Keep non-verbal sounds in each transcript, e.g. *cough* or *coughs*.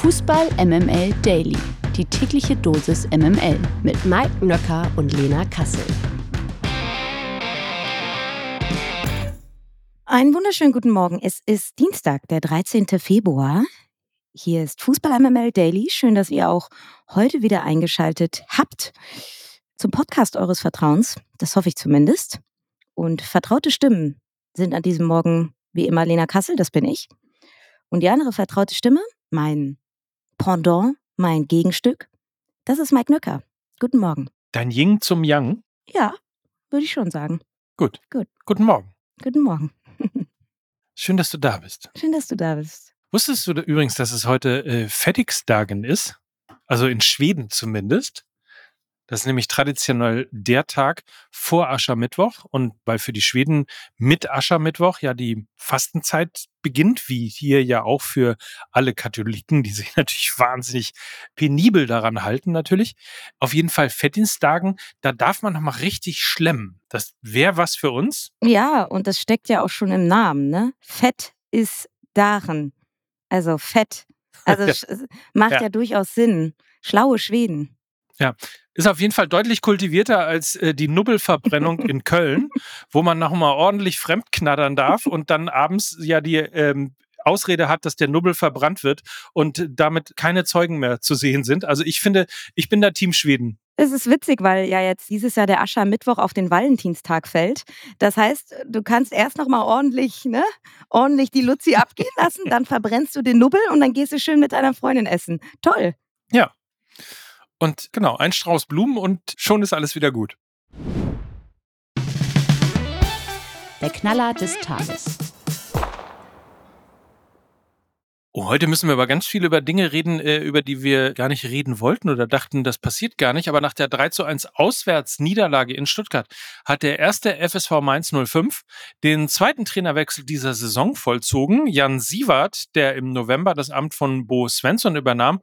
Fußball MML Daily. Die tägliche Dosis MML mit Mike Nöcker und Lena Kassel. Einen wunderschönen guten Morgen. Es ist Dienstag, der 13. Februar. Hier ist Fußball MML Daily. Schön, dass ihr auch heute wieder eingeschaltet habt zum Podcast eures Vertrauens. Das hoffe ich zumindest. Und vertraute Stimmen sind an diesem Morgen wie immer Lena Kassel, das bin ich. Und die andere vertraute Stimme, mein Pendant, mein Gegenstück, das ist Mike Nöcker. Guten Morgen. Dein Ying zum Yang? Ja, würde ich schon sagen. Gut. Gut. Guten Morgen. Guten Morgen. *laughs* Schön, dass du da bist. Schön, dass du da bist. Wusstest du übrigens, dass es heute äh, Fettigsdagen ist? Also in Schweden zumindest. Das ist nämlich traditionell der Tag vor Aschermittwoch. Und weil für die Schweden mit Aschermittwoch ja die Fastenzeit beginnt, wie hier ja auch für alle Katholiken, die sich *laughs* natürlich wahnsinnig penibel daran halten, natürlich. Auf jeden Fall Fettinsdagen, da darf man nochmal richtig schlemmen. Das wäre was für uns. Ja, und das steckt ja auch schon im Namen, ne? Fett ist darin. Also Fett. Also *laughs* ja. macht ja. ja durchaus Sinn. Schlaue Schweden. Ja, ist auf jeden Fall deutlich kultivierter als äh, die Nubbelverbrennung *laughs* in Köln, wo man nochmal ordentlich fremdknattern darf und dann abends ja die ähm, Ausrede hat, dass der Nubbel verbrannt wird und damit keine Zeugen mehr zu sehen sind. Also ich finde, ich bin da Team Schweden. Es ist witzig, weil ja jetzt dieses Jahr der Aschermittwoch auf den Valentinstag fällt. Das heißt, du kannst erst noch mal ordentlich, ne, ordentlich die Luzi abgehen lassen, *laughs* dann verbrennst du den Nubbel und dann gehst du schön mit deiner Freundin essen. Toll. Ja, und genau, ein Strauß Blumen und schon ist alles wieder gut. Der Knaller des Tages. Oh, heute müssen wir aber ganz viel über Dinge reden, äh, über die wir gar nicht reden wollten oder dachten, das passiert gar nicht. Aber nach der 3 zu 1 Auswärtsniederlage in Stuttgart hat der erste FSV Mainz 05 den zweiten Trainerwechsel dieser Saison vollzogen. Jan Sievert, der im November das Amt von Bo Svensson übernahm,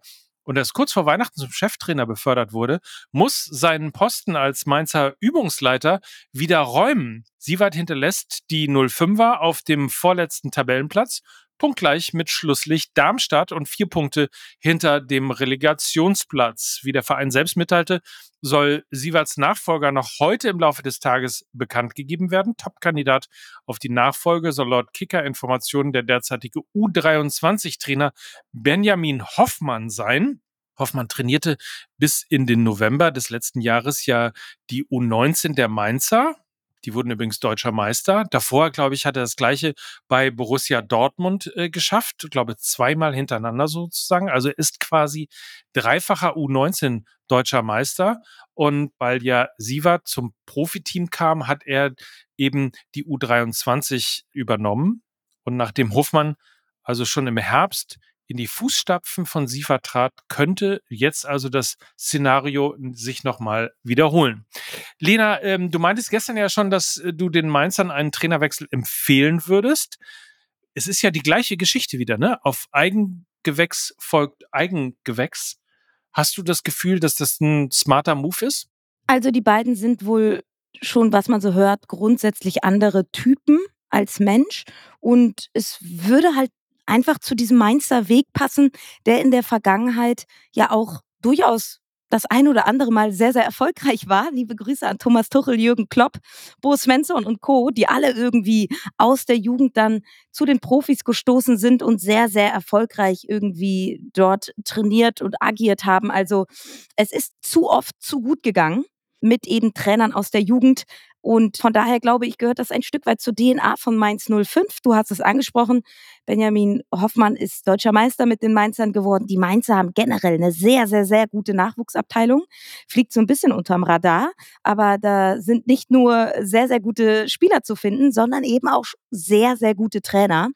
und erst kurz vor Weihnachten zum Cheftrainer befördert wurde, muss seinen Posten als Mainzer Übungsleiter wieder räumen. Sievert hinterlässt die 05er auf dem vorletzten Tabellenplatz punktgleich mit Schlusslicht Darmstadt und vier Punkte hinter dem Relegationsplatz. Wie der Verein selbst mitteilte, soll Sieverts Nachfolger noch heute im Laufe des Tages bekannt gegeben werden. Topkandidat auf die Nachfolge soll laut Kicker-Informationen der derzeitige U23-Trainer Benjamin Hoffmann sein. Hoffmann trainierte bis in den November des letzten Jahres ja die U19 der Mainzer die wurden übrigens deutscher Meister. Davor, glaube ich, hat er das gleiche bei Borussia Dortmund äh, geschafft. Ich glaube, zweimal hintereinander sozusagen. Also ist quasi dreifacher U19 deutscher Meister. Und weil ja Sievert zum Profiteam kam, hat er eben die U23 übernommen. Und nachdem Hofmann also schon im Herbst in die Fußstapfen von Siefer trat, könnte jetzt also das Szenario sich nochmal wiederholen. Lena, ähm, du meintest gestern ja schon, dass äh, du den Mainzern einen Trainerwechsel empfehlen würdest. Es ist ja die gleiche Geschichte wieder, ne? Auf Eigengewächs folgt Eigengewächs. Hast du das Gefühl, dass das ein smarter Move ist? Also die beiden sind wohl schon, was man so hört, grundsätzlich andere Typen als Mensch. Und es würde halt einfach zu diesem Mainzer Weg passen, der in der Vergangenheit ja auch durchaus das ein oder andere Mal sehr, sehr erfolgreich war. Liebe Grüße an Thomas Tuchel, Jürgen Klopp, Bo Svensson und Co., die alle irgendwie aus der Jugend dann zu den Profis gestoßen sind und sehr, sehr erfolgreich irgendwie dort trainiert und agiert haben. Also es ist zu oft zu gut gegangen mit eben Trainern aus der Jugend, und von daher glaube ich, gehört das ein Stück weit zur DNA von Mainz 05. Du hast es angesprochen. Benjamin Hoffmann ist deutscher Meister mit den Mainzern geworden. Die Mainzer haben generell eine sehr, sehr, sehr gute Nachwuchsabteilung. Fliegt so ein bisschen unterm Radar. Aber da sind nicht nur sehr, sehr gute Spieler zu finden, sondern eben auch sehr, sehr gute Trainer.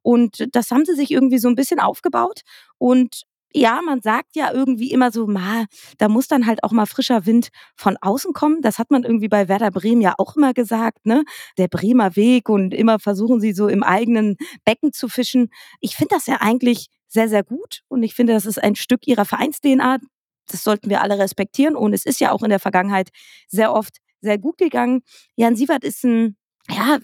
Und das haben sie sich irgendwie so ein bisschen aufgebaut. Und ja, man sagt ja irgendwie immer so, ma, da muss dann halt auch mal frischer Wind von außen kommen. Das hat man irgendwie bei Werder Bremen ja auch immer gesagt, ne? Der Bremer Weg und immer versuchen sie so im eigenen Becken zu fischen. Ich finde das ja eigentlich sehr, sehr gut und ich finde, das ist ein Stück ihrer Vereins-DNA. Das sollten wir alle respektieren und es ist ja auch in der Vergangenheit sehr oft sehr gut gegangen. Jan Sievert ist ein, ja,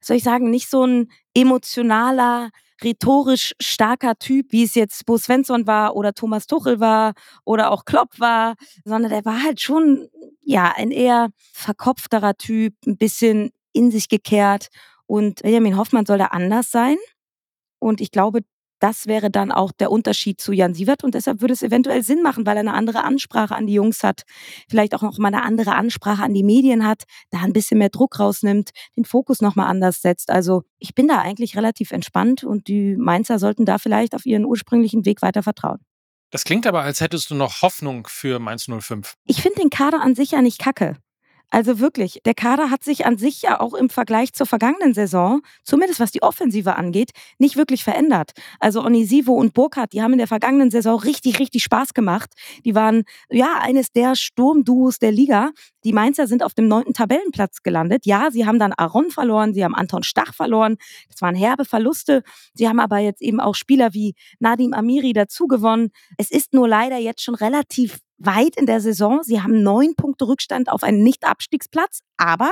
soll ich sagen, nicht so ein emotionaler, rhetorisch starker Typ, wie es jetzt Bo Svensson war oder Thomas Tuchel war oder auch Klopp war, sondern der war halt schon, ja, ein eher verkopfterer Typ, ein bisschen in sich gekehrt. Und Benjamin Hoffmann soll da anders sein. Und ich glaube, das wäre dann auch der Unterschied zu Jan Sievert und deshalb würde es eventuell Sinn machen, weil er eine andere Ansprache an die Jungs hat, vielleicht auch noch mal eine andere Ansprache an die Medien hat, da ein bisschen mehr Druck rausnimmt, den Fokus noch mal anders setzt. Also ich bin da eigentlich relativ entspannt und die Mainzer sollten da vielleicht auf ihren ursprünglichen Weg weiter vertrauen. Das klingt aber, als hättest du noch Hoffnung für Mainz 05. Ich finde den Kader an sich ja nicht kacke. Also wirklich, der Kader hat sich an sich ja auch im Vergleich zur vergangenen Saison, zumindest was die Offensive angeht, nicht wirklich verändert. Also Onisivo und Burkhardt, die haben in der vergangenen Saison richtig, richtig Spaß gemacht. Die waren ja eines der Sturmduos der Liga. Die Mainzer sind auf dem neunten Tabellenplatz gelandet. Ja, sie haben dann Aaron verloren, sie haben Anton Stach verloren. Das waren herbe Verluste. Sie haben aber jetzt eben auch Spieler wie Nadim Amiri dazugewonnen. Es ist nur leider jetzt schon relativ weit in der Saison. Sie haben neun Punkte Rückstand auf einen Nicht-Abstiegsplatz, aber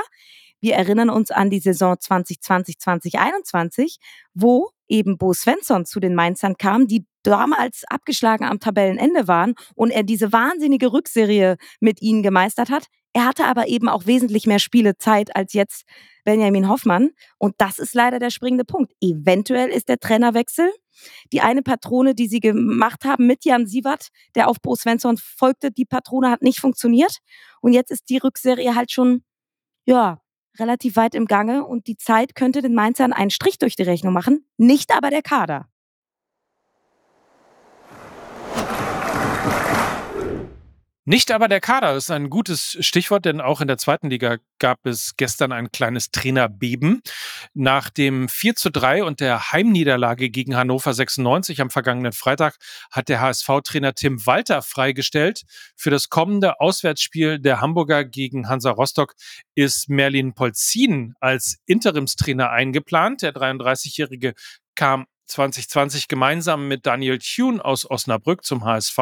wir erinnern uns an die Saison 2020, 2021, wo eben Bo Svensson zu den Mainzern kam, die damals abgeschlagen am Tabellenende waren und er diese wahnsinnige Rückserie mit ihnen gemeistert hat. Er hatte aber eben auch wesentlich mehr Spielezeit als jetzt Benjamin Hoffmann. Und das ist leider der springende Punkt. Eventuell ist der Trainerwechsel die eine Patrone, die sie gemacht haben mit Jan Sievert, der auf Bo Svensson folgte, die Patrone hat nicht funktioniert. Und jetzt ist die Rückserie halt schon, ja, relativ weit im Gange und die Zeit könnte den Mainzern einen Strich durch die Rechnung machen, nicht aber der Kader. Nicht aber der Kader ist ein gutes Stichwort, denn auch in der zweiten Liga gab es gestern ein kleines Trainerbeben. Nach dem 4 zu 3 und der Heimniederlage gegen Hannover 96 am vergangenen Freitag hat der HSV-Trainer Tim Walter freigestellt. Für das kommende Auswärtsspiel der Hamburger gegen Hansa Rostock ist Merlin Polzin als Interimstrainer eingeplant. Der 33-Jährige kam 2020 gemeinsam mit Daniel Thune aus Osnabrück zum HSV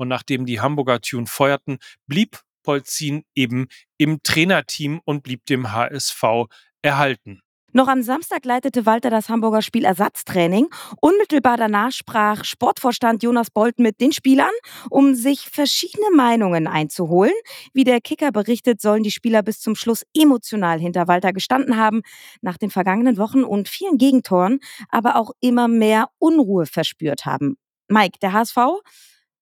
und nachdem die Hamburger Tune feuerten, blieb Polzin eben im Trainerteam und blieb dem HSV erhalten. Noch am Samstag leitete Walter das Hamburger Spiel Ersatztraining. Unmittelbar danach sprach Sportvorstand Jonas Bolt mit den Spielern, um sich verschiedene Meinungen einzuholen. Wie der Kicker berichtet, sollen die Spieler bis zum Schluss emotional hinter Walter gestanden haben, nach den vergangenen Wochen und vielen Gegentoren, aber auch immer mehr Unruhe verspürt haben. Mike, der HSV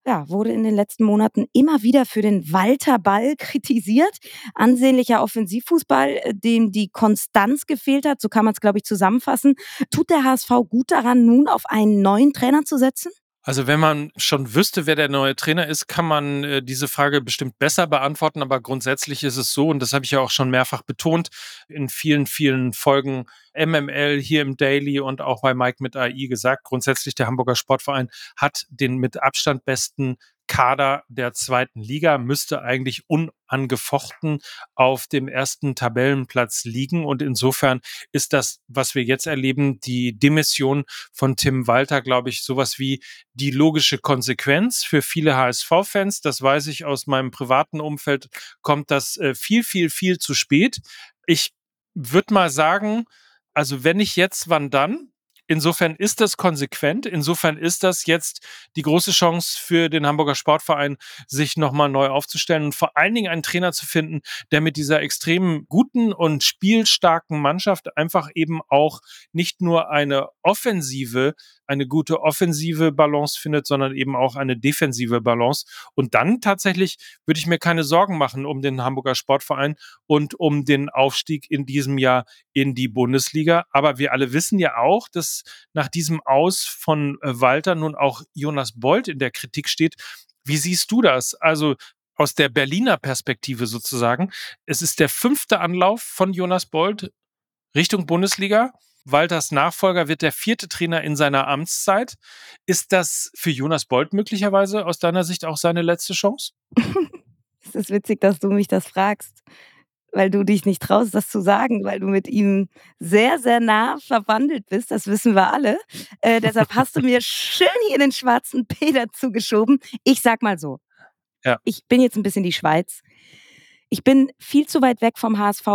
ja, wurde in den letzten Monaten immer wieder für den Walter Ball *laughs* kritisiert. Ansehnlicher Offensivfußball, äh, dem die Konstanz gefehlt hat, so kann man es, glaube ich, zusammenfassen. Tut der HSV gut daran, nun auf einen neuen Trainer zu setzen? Also wenn man schon wüsste, wer der neue Trainer ist, kann man äh, diese Frage bestimmt besser beantworten. Aber grundsätzlich ist es so, und das habe ich ja auch schon mehrfach betont, in vielen, vielen Folgen MML hier im Daily und auch bei Mike mit AI gesagt, grundsätzlich der Hamburger Sportverein hat den mit Abstand besten Kader der zweiten Liga müsste eigentlich unangefochten auf dem ersten Tabellenplatz liegen. Und insofern ist das, was wir jetzt erleben, die Demission von Tim Walter, glaube ich, sowas wie die logische Konsequenz für viele HSV-Fans. Das weiß ich aus meinem privaten Umfeld, kommt das äh, viel, viel, viel zu spät. Ich würde mal sagen, also wenn nicht jetzt, wann dann? Insofern ist das konsequent. Insofern ist das jetzt die große Chance für den Hamburger Sportverein, sich nochmal neu aufzustellen und vor allen Dingen einen Trainer zu finden, der mit dieser extrem guten und spielstarken Mannschaft einfach eben auch nicht nur eine offensive eine gute offensive Balance findet, sondern eben auch eine defensive Balance. Und dann tatsächlich würde ich mir keine Sorgen machen um den Hamburger Sportverein und um den Aufstieg in diesem Jahr in die Bundesliga. Aber wir alle wissen ja auch, dass nach diesem Aus von äh, Walter nun auch Jonas Bolt in der Kritik steht. Wie siehst du das? Also aus der Berliner Perspektive sozusagen. Es ist der fünfte Anlauf von Jonas Bolt Richtung Bundesliga. Walters Nachfolger wird der vierte Trainer in seiner Amtszeit. Ist das für Jonas Bolt möglicherweise aus deiner Sicht auch seine letzte Chance? *laughs* es ist witzig, dass du mich das fragst, weil du dich nicht traust, das zu sagen, weil du mit ihm sehr, sehr nah verwandelt bist. Das wissen wir alle. Äh, deshalb hast du mir schön hier den schwarzen Peter zugeschoben. Ich sag mal so. Ja. Ich bin jetzt ein bisschen die Schweiz. Ich bin viel zu weit weg vom HSV,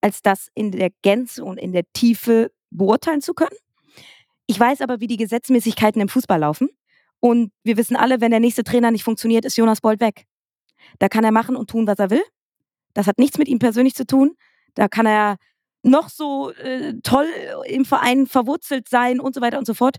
als das in der Gänze und in der Tiefe beurteilen zu können. Ich weiß aber, wie die Gesetzmäßigkeiten im Fußball laufen. Und wir wissen alle, wenn der nächste Trainer nicht funktioniert, ist Jonas Bold weg. Da kann er machen und tun, was er will. Das hat nichts mit ihm persönlich zu tun. Da kann er noch so äh, toll im Verein verwurzelt sein und so weiter und so fort.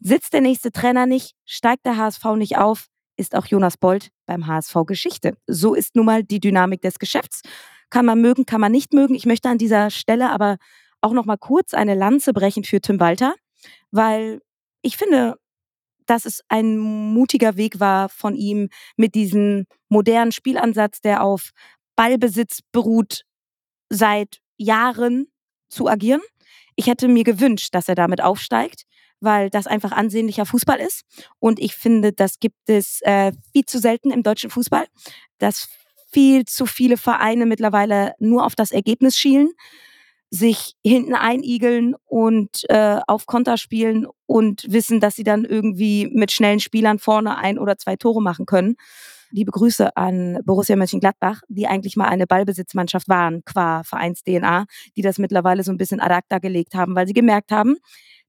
Sitzt der nächste Trainer nicht, steigt der HSV nicht auf, ist auch Jonas Bold beim HSV Geschichte. So ist nun mal die Dynamik des Geschäfts. Kann man mögen, kann man nicht mögen. Ich möchte an dieser Stelle aber auch noch mal kurz eine Lanze brechen für Tim Walter, weil ich finde, dass es ein mutiger Weg war von ihm mit diesem modernen Spielansatz, der auf Ballbesitz beruht, seit Jahren zu agieren. Ich hätte mir gewünscht, dass er damit aufsteigt, weil das einfach ansehnlicher Fußball ist. Und ich finde, das gibt es äh, viel zu selten im deutschen Fußball, dass viel zu viele Vereine mittlerweile nur auf das Ergebnis schielen sich hinten einigeln und äh, auf Konter spielen und wissen, dass sie dann irgendwie mit schnellen Spielern vorne ein oder zwei Tore machen können. Liebe Grüße an Borussia Mönchengladbach, die eigentlich mal eine Ballbesitzmannschaft waren, qua Vereins-DNA, die das mittlerweile so ein bisschen ad acta gelegt haben, weil sie gemerkt haben,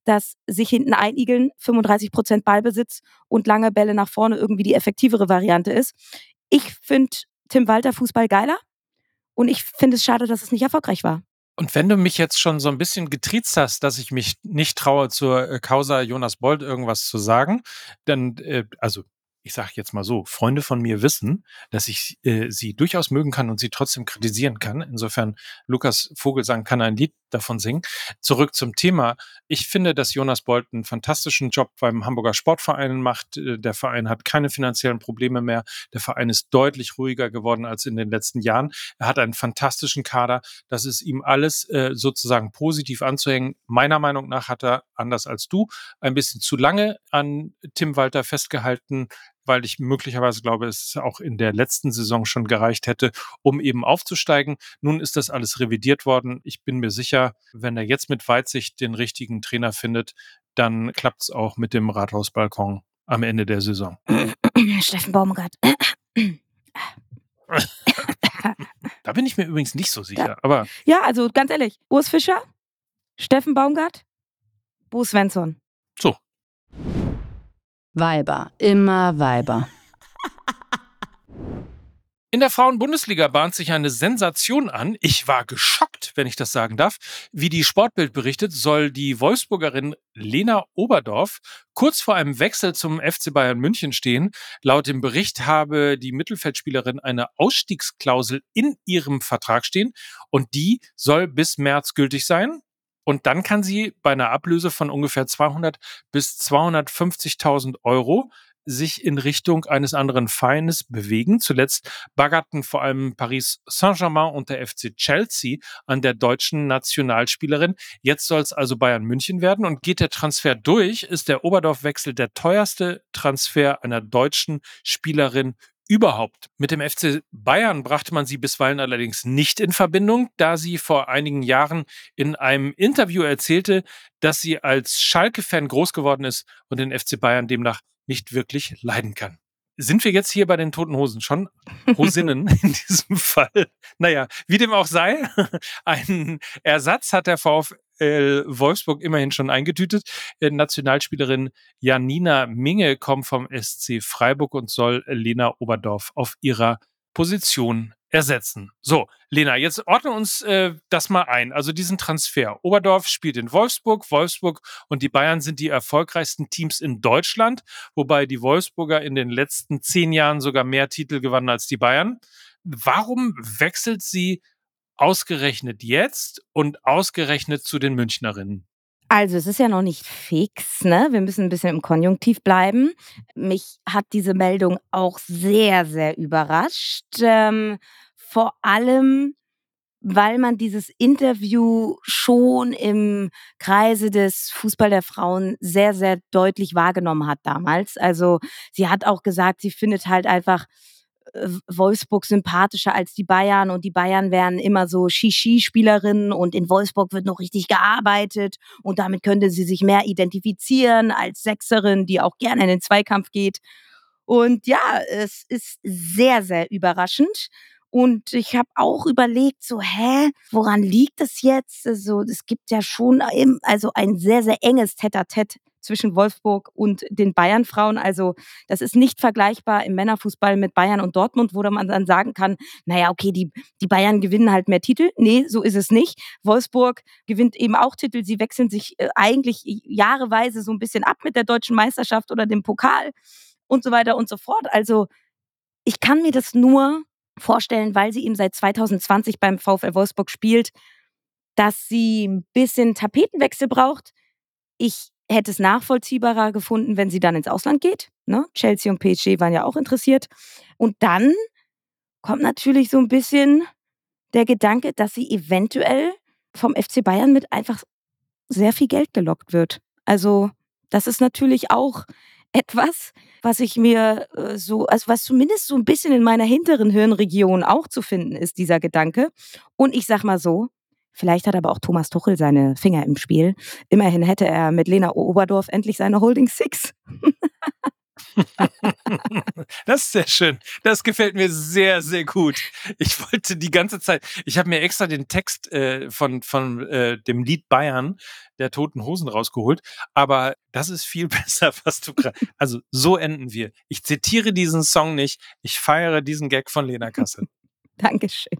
dass sich hinten einigeln, 35 Prozent Ballbesitz und lange Bälle nach vorne irgendwie die effektivere Variante ist. Ich finde Tim Walter Fußball geiler und ich finde es schade, dass es nicht erfolgreich war. Und wenn du mich jetzt schon so ein bisschen getriezt hast, dass ich mich nicht traue, zur Causa Jonas Bold irgendwas zu sagen, dann, äh, also ich sage jetzt mal so, Freunde von mir wissen, dass ich äh, sie durchaus mögen kann und sie trotzdem kritisieren kann. Insofern, Lukas Vogelsang kann ein Lied davon singen. Zurück zum Thema. Ich finde, dass Jonas Bolt einen fantastischen Job beim Hamburger Sportverein macht. Äh, der Verein hat keine finanziellen Probleme mehr. Der Verein ist deutlich ruhiger geworden als in den letzten Jahren. Er hat einen fantastischen Kader. Das ist ihm alles äh, sozusagen positiv anzuhängen. Meiner Meinung nach hat er, anders als du, ein bisschen zu lange an Tim Walter festgehalten weil ich möglicherweise glaube, es auch in der letzten Saison schon gereicht hätte, um eben aufzusteigen. Nun ist das alles revidiert worden. Ich bin mir sicher, wenn er jetzt mit Weitsicht den richtigen Trainer findet, dann klappt es auch mit dem Rathausbalkon am Ende der Saison. *coughs* Steffen Baumgart. *coughs* *coughs* da bin ich mir übrigens nicht so sicher. Da, aber ja, also ganz ehrlich, Urs Fischer, Steffen Baumgart, Bo Svensson. So, Weiber, immer Weiber. In der Frauen-Bundesliga bahnt sich eine Sensation an. Ich war geschockt, wenn ich das sagen darf. Wie die Sportbild berichtet, soll die Wolfsburgerin Lena Oberdorf kurz vor einem Wechsel zum FC Bayern München stehen. Laut dem Bericht habe die Mittelfeldspielerin eine Ausstiegsklausel in ihrem Vertrag stehen und die soll bis März gültig sein. Und dann kann sie bei einer Ablöse von ungefähr 200 bis 250.000 Euro sich in Richtung eines anderen Feindes bewegen. Zuletzt baggerten vor allem Paris Saint-Germain und der FC Chelsea an der deutschen Nationalspielerin. Jetzt soll es also Bayern München werden und geht der Transfer durch, ist der Oberdorf-Wechsel der teuerste Transfer einer deutschen Spielerin überhaupt. Mit dem FC Bayern brachte man sie bisweilen allerdings nicht in Verbindung, da sie vor einigen Jahren in einem Interview erzählte, dass sie als Schalke-Fan groß geworden ist und den FC Bayern demnach nicht wirklich leiden kann. Sind wir jetzt hier bei den Toten Hosen schon? Hosinnen *laughs* in diesem Fall. Naja, wie dem auch sei, *laughs* einen Ersatz hat der VfL Wolfsburg immerhin schon eingetütet. Äh, Nationalspielerin Janina Minge kommt vom SC Freiburg und soll Lena Oberdorf auf ihrer Position ersetzen. So, Lena, jetzt ordne uns äh, das mal ein. Also diesen Transfer. Oberdorf spielt in Wolfsburg, Wolfsburg und die Bayern sind die erfolgreichsten Teams in Deutschland, wobei die Wolfsburger in den letzten zehn Jahren sogar mehr Titel gewannen als die Bayern. Warum wechselt sie ausgerechnet jetzt und ausgerechnet zu den Münchnerinnen? Also es ist ja noch nicht fix, ne? Wir müssen ein bisschen im Konjunktiv bleiben. Mich hat diese Meldung auch sehr, sehr überrascht. Ähm, vor allem, weil man dieses Interview schon im Kreise des Fußball der Frauen sehr, sehr deutlich wahrgenommen hat damals. Also sie hat auch gesagt, sie findet halt einfach Wolfsburg sympathischer als die Bayern und die Bayern wären immer so Shishi-Spielerinnen und in Wolfsburg wird noch richtig gearbeitet und damit könnte sie sich mehr identifizieren als Sechserin, die auch gerne in den Zweikampf geht. Und ja, es ist sehr, sehr überraschend. Und ich habe auch überlegt, so, hä, woran liegt das jetzt? Also, es gibt ja schon also ein sehr, sehr enges Tete-a-Tete zwischen Wolfsburg und den Bayern-Frauen. Also das ist nicht vergleichbar im Männerfußball mit Bayern und Dortmund, wo man dann sagen kann, naja, okay, die, die Bayern gewinnen halt mehr Titel. Nee, so ist es nicht. Wolfsburg gewinnt eben auch Titel. Sie wechseln sich äh, eigentlich jahreweise so ein bisschen ab mit der deutschen Meisterschaft oder dem Pokal und so weiter und so fort. Also ich kann mir das nur vorstellen, weil sie eben seit 2020 beim VfL Wolfsburg spielt, dass sie ein bisschen Tapetenwechsel braucht. Ich hätte es nachvollziehbarer gefunden, wenn sie dann ins Ausland geht. Ne? Chelsea und PSG waren ja auch interessiert. Und dann kommt natürlich so ein bisschen der Gedanke, dass sie eventuell vom FC Bayern mit einfach sehr viel Geld gelockt wird. Also das ist natürlich auch etwas, was ich mir äh, so, also was zumindest so ein bisschen in meiner hinteren Hirnregion auch zu finden ist, dieser Gedanke. Und ich sag mal so, Vielleicht hat aber auch Thomas Tuchel seine Finger im Spiel. Immerhin hätte er mit Lena Oberdorf endlich seine Holding Six. *laughs* das ist sehr schön. Das gefällt mir sehr, sehr gut. Ich wollte die ganze Zeit, ich habe mir extra den Text äh, von, von äh, dem Lied Bayern der Toten Hosen rausgeholt, aber das ist viel *laughs* besser, was du gerade. Also so enden wir. Ich zitiere diesen Song nicht, ich feiere diesen Gag von Lena Kassel. *laughs* Dankeschön.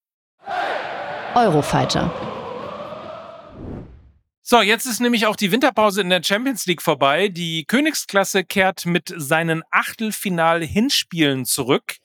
Eurofighter. So, jetzt ist nämlich auch die Winterpause in der Champions League vorbei. Die Königsklasse kehrt mit seinen Achtelfinal-Hinspielen zurück.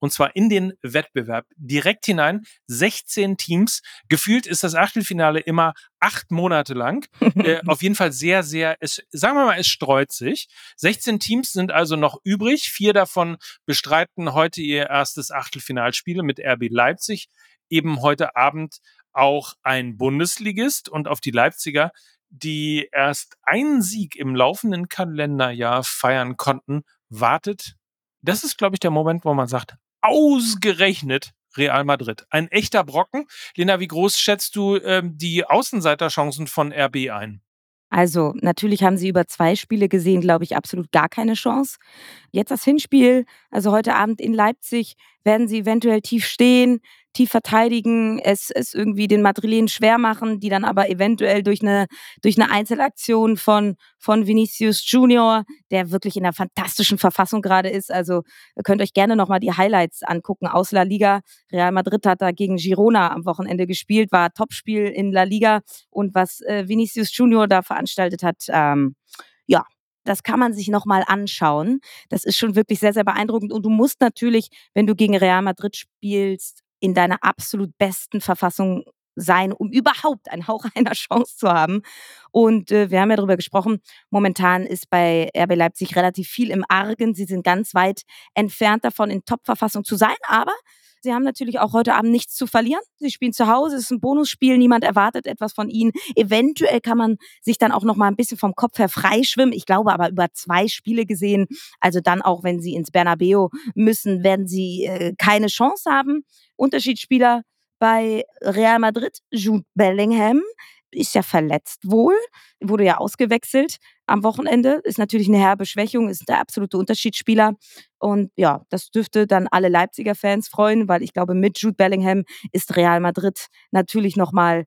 Und zwar in den Wettbewerb direkt hinein. 16 Teams. Gefühlt ist das Achtelfinale immer acht Monate lang. *laughs* äh, auf jeden Fall sehr, sehr, es, sagen wir mal, es streut sich. 16 Teams sind also noch übrig. Vier davon bestreiten heute ihr erstes Achtelfinalspiel mit RB Leipzig eben heute Abend auch ein Bundesligist und auf die Leipziger, die erst einen Sieg im laufenden Kalenderjahr feiern konnten, wartet. Das ist, glaube ich, der Moment, wo man sagt, ausgerechnet Real Madrid. Ein echter Brocken. Lena, wie groß schätzt du ähm, die Außenseiterchancen von RB ein? Also natürlich haben sie über zwei Spiele gesehen, glaube ich, absolut gar keine Chance. Jetzt das Hinspiel, also heute Abend in Leipzig, werden sie eventuell tief stehen, tief verteidigen, es, es irgendwie den Madrilenen schwer machen, die dann aber eventuell durch eine, durch eine Einzelaktion von, von Vinicius Junior, der wirklich in einer fantastischen Verfassung gerade ist. Also ihr könnt euch gerne nochmal die Highlights angucken aus La Liga. Real Madrid hat da gegen Girona am Wochenende gespielt, war Topspiel in La Liga und was äh, Vinicius Junior da veranstaltet hat, ähm, ja, das kann man sich nochmal anschauen. Das ist schon wirklich sehr, sehr beeindruckend. Und du musst natürlich, wenn du gegen Real Madrid spielst, in deiner absolut besten Verfassung sein, um überhaupt einen Hauch einer Chance zu haben. Und äh, wir haben ja darüber gesprochen, momentan ist bei RB Leipzig relativ viel im Argen. Sie sind ganz weit entfernt davon, in Top-Verfassung zu sein, aber Sie haben natürlich auch heute Abend nichts zu verlieren. Sie spielen zu Hause, es ist ein Bonusspiel, niemand erwartet etwas von ihnen. Eventuell kann man sich dann auch noch mal ein bisschen vom Kopf her freischwimmen. Ich glaube aber über zwei Spiele gesehen, also dann auch, wenn sie ins Bernabeu müssen, werden sie äh, keine Chance haben. Unterschiedsspieler bei Real Madrid, Jude Bellingham, ist ja verletzt wohl, wurde ja ausgewechselt am Wochenende. Ist natürlich eine herbe Schwächung, ist der absolute Unterschiedsspieler. Und ja, das dürfte dann alle Leipziger Fans freuen, weil ich glaube, mit Jude Bellingham ist Real Madrid natürlich nochmal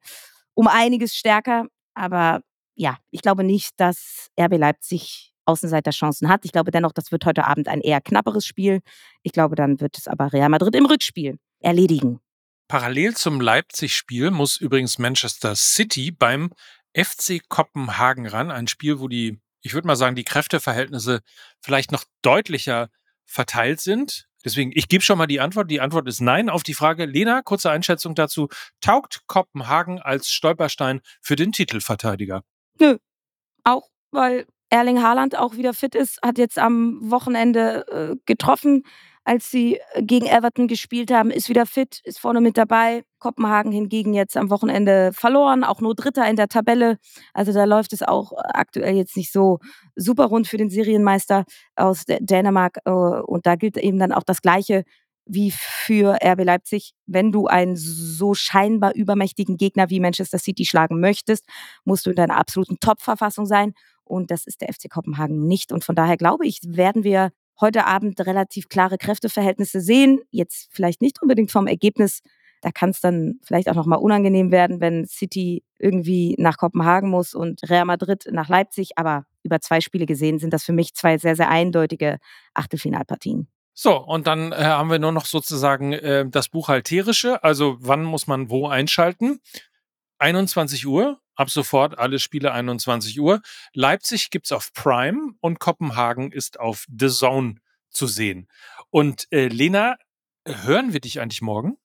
um einiges stärker. Aber ja, ich glaube nicht, dass RB Leipzig Außenseiterchancen hat. Ich glaube dennoch, das wird heute Abend ein eher knapperes Spiel. Ich glaube, dann wird es aber Real Madrid im Rückspiel erledigen. Parallel zum Leipzig-Spiel muss übrigens Manchester City beim FC Kopenhagen ran. Ein Spiel, wo die, ich würde mal sagen, die Kräfteverhältnisse vielleicht noch deutlicher verteilt sind. Deswegen, ich gebe schon mal die Antwort. Die Antwort ist nein auf die Frage. Lena, kurze Einschätzung dazu. Taugt Kopenhagen als Stolperstein für den Titelverteidiger? Nö. Auch weil Erling Haaland auch wieder fit ist, hat jetzt am Wochenende äh, getroffen. Als sie äh, gegen Everton gespielt haben, ist wieder fit, ist vorne mit dabei. Kopenhagen hingegen jetzt am Wochenende verloren, auch nur Dritter in der Tabelle. Also da läuft es auch aktuell jetzt nicht so super rund für den Serienmeister aus Dänemark. Äh, und da gilt eben dann auch das Gleiche wie für RB Leipzig. Wenn du einen so scheinbar übermächtigen Gegner wie Manchester City schlagen möchtest, musst du in deiner absoluten Top-Verfassung sein. Und das ist der FC Kopenhagen nicht. Und von daher glaube ich, werden wir heute Abend relativ klare Kräfteverhältnisse sehen. Jetzt vielleicht nicht unbedingt vom Ergebnis. Da kann es dann vielleicht auch nochmal unangenehm werden, wenn City irgendwie nach Kopenhagen muss und Real Madrid nach Leipzig. Aber über zwei Spiele gesehen sind das für mich zwei sehr, sehr eindeutige Achtelfinalpartien. So, und dann äh, haben wir nur noch sozusagen äh, das Buchhalterische. Also wann muss man wo einschalten? 21 Uhr, ab sofort alle Spiele 21 Uhr. Leipzig gibt's auf Prime und Kopenhagen ist auf The Zone zu sehen. Und äh, Lena, hören wir dich eigentlich morgen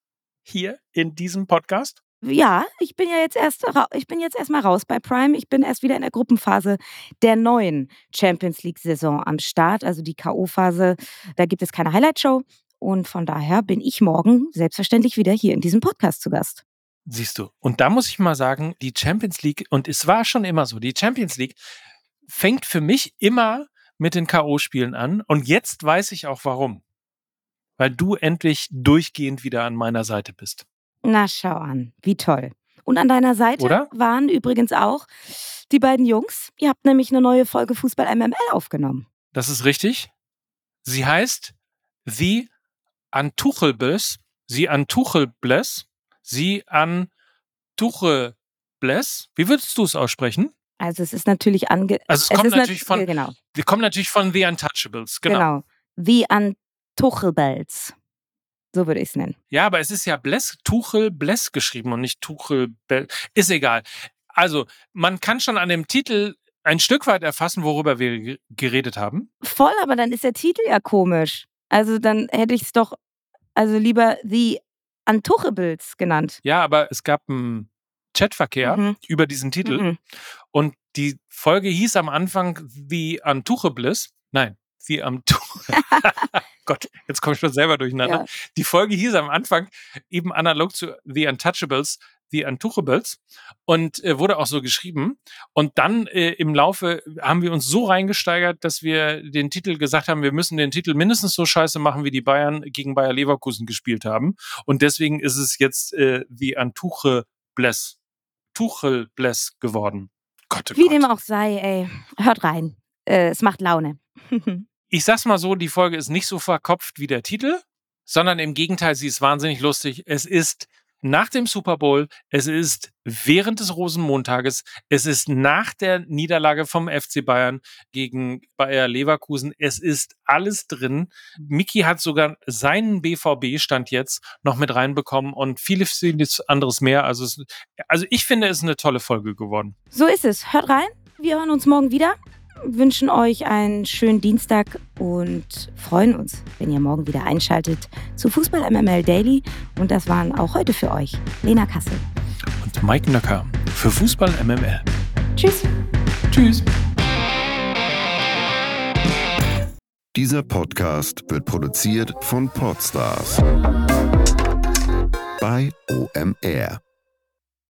hier in diesem Podcast? Ja, ich bin ja jetzt erst, ich bin jetzt erstmal raus bei Prime. Ich bin erst wieder in der Gruppenphase der neuen Champions League-Saison am Start, also die K.O.-Phase. Da gibt es keine Highlight-Show. Und von daher bin ich morgen selbstverständlich wieder hier in diesem Podcast zu Gast. Siehst du. Und da muss ich mal sagen, die Champions League, und es war schon immer so, die Champions League fängt für mich immer mit den K.O.-Spielen an. Und jetzt weiß ich auch warum. Weil du endlich durchgehend wieder an meiner Seite bist. Na, schau an, wie toll. Und an deiner Seite Oder? waren übrigens auch die beiden Jungs. Ihr habt nämlich eine neue Folge Fußball MML aufgenommen. Das ist richtig. Sie heißt The Antuchelbles. Sie Antuchelbles. Sie an Tuchelbles. Wie würdest du es aussprechen? Also es ist natürlich ange... Also es, es kommt natürlich von... Genau. Wir kommen natürlich von The Untouchables. Genau. genau. The Antuchelbels. So würde ich es nennen. Ja, aber es ist ja Bless, Tuchel Bless geschrieben und nicht Tuchel Bell. Ist egal. Also, man kann schon an dem Titel ein Stück weit erfassen, worüber wir geredet haben. Voll, aber dann ist der Titel ja komisch. Also, dann hätte ich es doch also lieber The Untouchables genannt. Ja, aber es gab einen Chatverkehr mhm. über diesen Titel mhm. und die Folge hieß am Anfang The Untouchables. Nein, The Untouchables. *laughs* *laughs* Gott, jetzt komme ich schon selber durcheinander. Ja. Die Folge hieß am Anfang eben analog zu The Untouchables, The Untouchables und äh, wurde auch so geschrieben. Und dann äh, im Laufe haben wir uns so reingesteigert, dass wir den Titel gesagt haben, wir müssen den Titel mindestens so scheiße machen, wie die Bayern gegen Bayer Leverkusen gespielt haben. Und deswegen ist es jetzt äh, The Untuchables, Tuchelbless geworden. Gott, oh wie Gott. dem auch sei, ey. Hört rein. Äh, es macht Laune. *laughs* ich sag's mal so, die Folge ist nicht so verkopft wie der Titel, sondern im Gegenteil, sie ist wahnsinnig lustig. Es ist nach dem Super Bowl, es ist während des Rosenmontages, es ist nach der Niederlage vom FC Bayern gegen Bayer Leverkusen, es ist alles drin. Miki hat sogar seinen BVB-Stand jetzt noch mit reinbekommen und vieles, vieles anderes mehr. Also, es, also ich finde, es ist eine tolle Folge geworden. So ist es. Hört rein. Wir hören uns morgen wieder wünschen euch einen schönen Dienstag und freuen uns, wenn ihr morgen wieder einschaltet zu Fußball MML Daily. Und das waren auch heute für euch Lena Kassel und Mike Nöcker für Fußball MML. Tschüss. Tschüss. Dieser Podcast wird produziert von Podstars bei OMR.